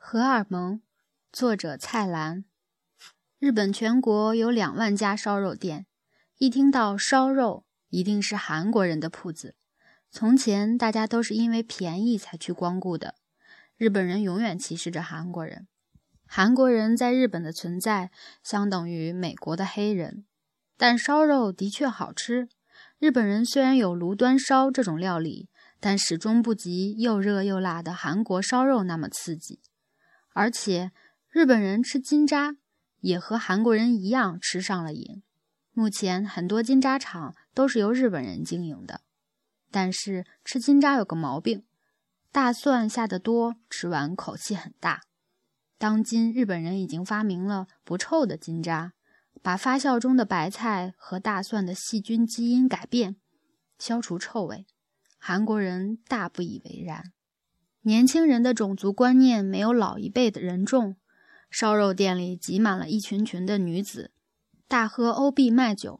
荷尔蒙，作者蔡澜。日本全国有两万家烧肉店，一听到烧肉，一定是韩国人的铺子。从前大家都是因为便宜才去光顾的。日本人永远歧视着韩国人。韩国人在日本的存在相等于美国的黑人。但烧肉的确好吃。日本人虽然有炉端烧这种料理，但始终不及又热又辣的韩国烧肉那么刺激。而且，日本人吃金渣也和韩国人一样吃上了瘾。目前，很多金渣厂都是由日本人经营的。但是，吃金渣有个毛病：大蒜下得多，吃完口气很大。当今，日本人已经发明了不臭的金渣，把发酵中的白菜和大蒜的细菌基因改变，消除臭味。韩国人大不以为然。年轻人的种族观念没有老一辈的人重，烧肉店里挤满了一群群的女子，大喝欧碧麦酒。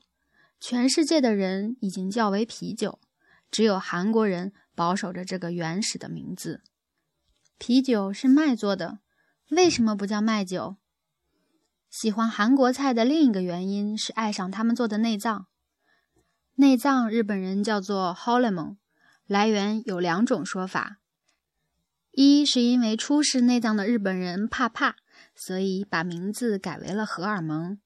全世界的人已经叫为啤酒，只有韩国人保守着这个原始的名字。啤酒是麦做的，为什么不叫麦酒？喜欢韩国菜的另一个原因是爱上他们做的内脏。内脏日本人叫做 holemon，来源有两种说法。一是因为出示内脏的日本人怕怕，所以把名字改为了荷尔蒙，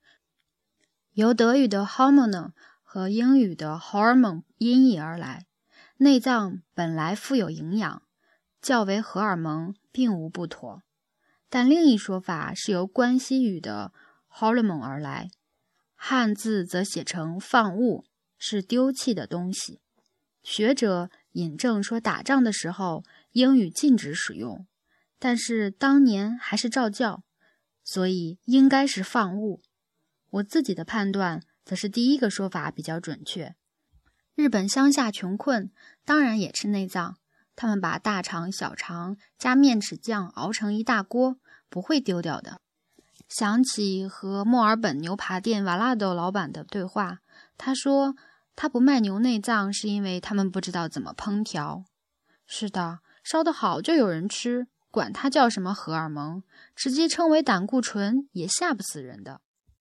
由德语的 hormone 和英语的 hormone 音译而来。内脏本来富有营养，较为荷尔蒙并无不妥。但另一说法是由关西语的 hormone 而来，汉字则写成放物，是丢弃的东西。学者引证说，打仗的时候。英语禁止使用，但是当年还是照教，所以应该是放物。我自己的判断则是第一个说法比较准确。日本乡下穷困，当然也吃内脏。他们把大肠、小肠加面豉酱熬成一大锅，不会丢掉的。想起和墨尔本牛扒店瓦拉豆老板的对话，他说他不卖牛内脏是因为他们不知道怎么烹调。是的。烧得好就有人吃，管它叫什么荷尔蒙，直接称为胆固醇也吓不死人的。